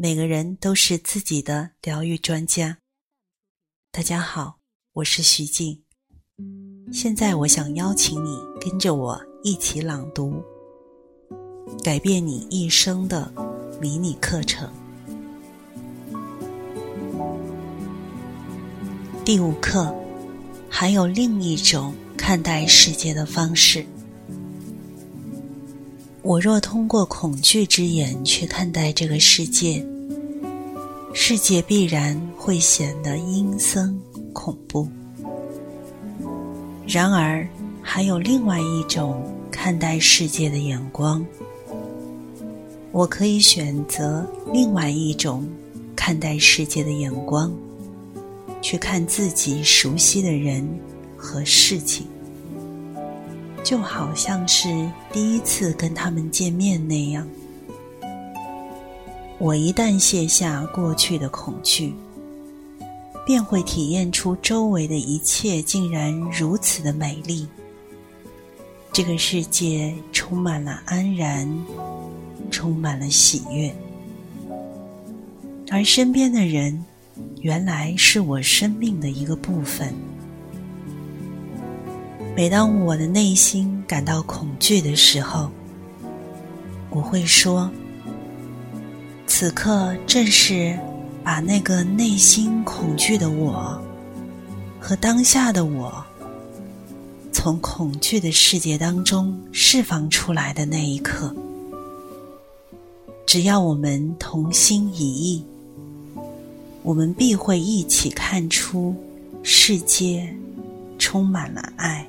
每个人都是自己的疗愈专家。大家好，我是徐静。现在我想邀请你跟着我一起朗读《改变你一生的迷你课程》第五课。还有另一种看待世界的方式。我若通过恐惧之眼去看待这个世界，世界必然会显得阴森恐怖。然而，还有另外一种看待世界的眼光。我可以选择另外一种看待世界的眼光。去看自己熟悉的人和事情，就好像是第一次跟他们见面那样。我一旦卸下过去的恐惧，便会体验出周围的一切竟然如此的美丽。这个世界充满了安然，充满了喜悦，而身边的人。原来是我生命的一个部分。每当我的内心感到恐惧的时候，我会说：“此刻正是把那个内心恐惧的我和当下的我，从恐惧的世界当中释放出来的那一刻。只要我们同心一意。”我们必会一起看出，世界充满了爱。